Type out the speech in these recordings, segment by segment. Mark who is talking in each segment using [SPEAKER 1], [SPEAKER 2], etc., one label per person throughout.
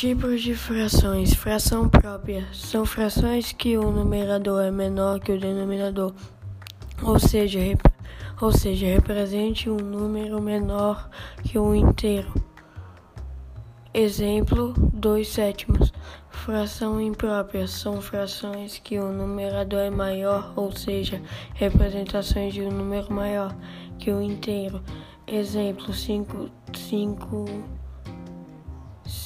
[SPEAKER 1] Tipos de frações. Fração própria são frações que o numerador é menor que o denominador, ou seja, ou seja, represente um número menor que um inteiro. Exemplo: 2 sétimos. Fração imprópria são frações que o numerador é maior, ou seja, representações de um número maior que o inteiro. Exemplo: 5 cinco, cinco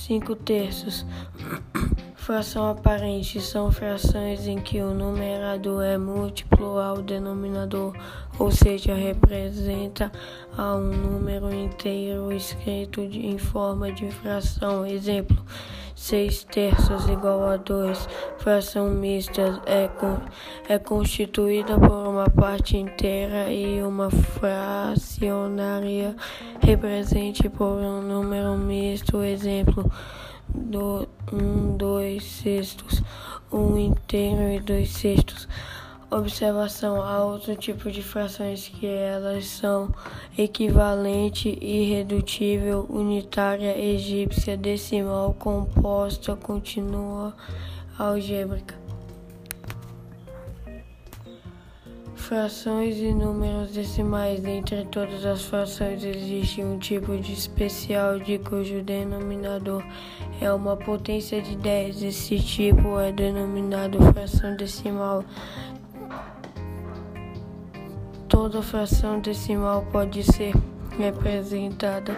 [SPEAKER 1] 5 terços. Fração aparente são frações em que o numerador é múltiplo ao denominador, ou seja, representa a um número inteiro escrito em forma de fração. Exemplo: 6 terços igual a 2. Fração mista é, é constituída por uma parte inteira e uma fracionária represente por um número misto. Exemplo: do, um, dois sextos, um inteiro e dois sextos. Observação: há outro tipo de frações que elas são equivalente, irredutível, unitária, egípcia, decimal, composta, contínua, algébrica. Frações e números decimais. Dentre todas as frações, existe um tipo de especial de cujo denominador é uma potência de 10. Esse tipo é denominado fração decimal. Toda fração decimal pode ser representada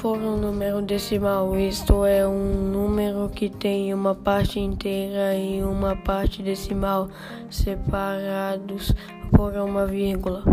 [SPEAKER 1] por um número decimal, isto é, um número que tem uma parte inteira e uma parte decimal separados por uma vírgula.